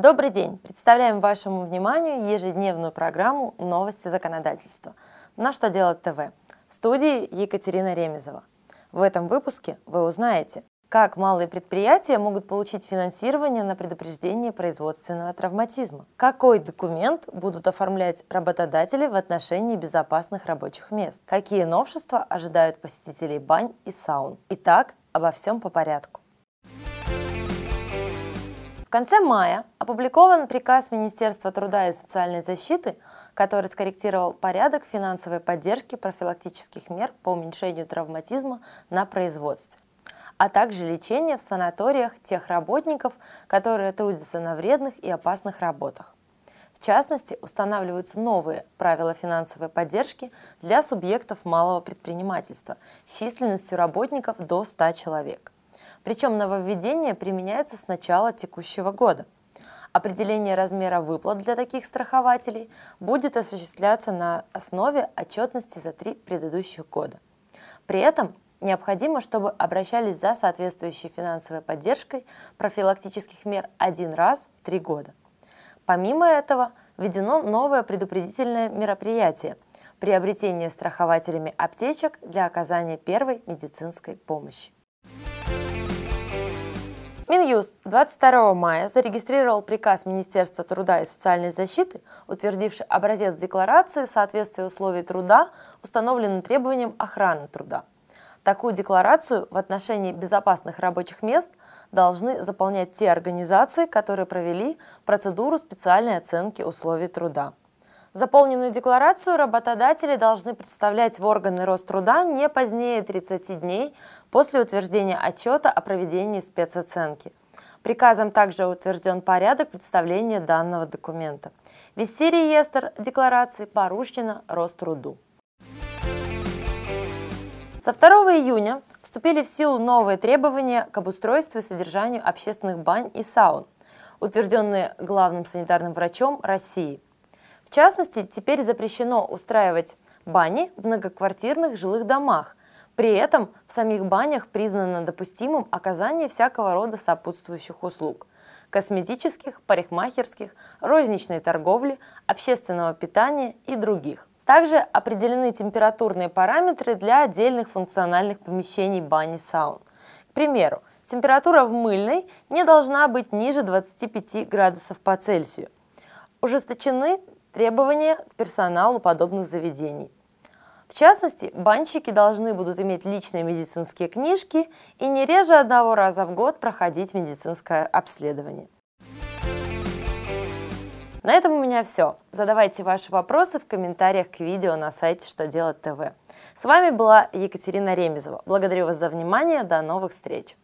Добрый день! Представляем вашему вниманию ежедневную программу «Новости законодательства» на «Что делать ТВ» в студии Екатерина Ремезова. В этом выпуске вы узнаете, как малые предприятия могут получить финансирование на предупреждение производственного травматизма? Какой документ будут оформлять работодатели в отношении безопасных рабочих мест? Какие новшества ожидают посетителей бань и саун? Итак, обо всем по порядку. В конце мая опубликован приказ Министерства труда и социальной защиты, который скорректировал порядок финансовой поддержки профилактических мер по уменьшению травматизма на производстве а также лечение в санаториях тех работников, которые трудятся на вредных и опасных работах. В частности, устанавливаются новые правила финансовой поддержки для субъектов малого предпринимательства с численностью работников до 100 человек. Причем нововведения применяются с начала текущего года. Определение размера выплат для таких страхователей будет осуществляться на основе отчетности за три предыдущих года. При этом Необходимо, чтобы обращались за соответствующей финансовой поддержкой профилактических мер один раз в три года. Помимо этого, введено новое предупредительное мероприятие – приобретение страхователями аптечек для оказания первой медицинской помощи. Минюст 22 мая зарегистрировал приказ Министерства труда и социальной защиты, утвердивший образец декларации соответствия условий труда, установленным требованиям охраны труда – Такую декларацию в отношении безопасных рабочих мест должны заполнять те организации, которые провели процедуру специальной оценки условий труда. Заполненную декларацию работодатели должны представлять в органы Роструда не позднее 30 дней после утверждения отчета о проведении спецоценки. Приказом также утвержден порядок представления данного документа. Вести реестр декларации поручено Роструду. Со 2 июня вступили в силу новые требования к обустройству и содержанию общественных бань и саун, утвержденные главным санитарным врачом России. В частности, теперь запрещено устраивать бани в многоквартирных жилых домах. При этом в самих банях признано допустимым оказание всякого рода сопутствующих услуг – косметических, парикмахерских, розничной торговли, общественного питания и других. Также определены температурные параметры для отдельных функциональных помещений бани саун. К примеру, температура в мыльной не должна быть ниже 25 градусов по Цельсию. Ужесточены требования к персоналу подобных заведений. В частности, банщики должны будут иметь личные медицинские книжки и не реже одного раза в год проходить медицинское обследование. На этом у меня все. Задавайте ваши вопросы в комментариях к видео на сайте «Что делать ТВ». С вами была Екатерина Ремезова. Благодарю вас за внимание. До новых встреч.